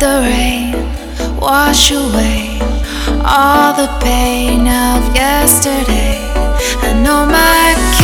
let the rain wash away all the pain of yesterday. I know my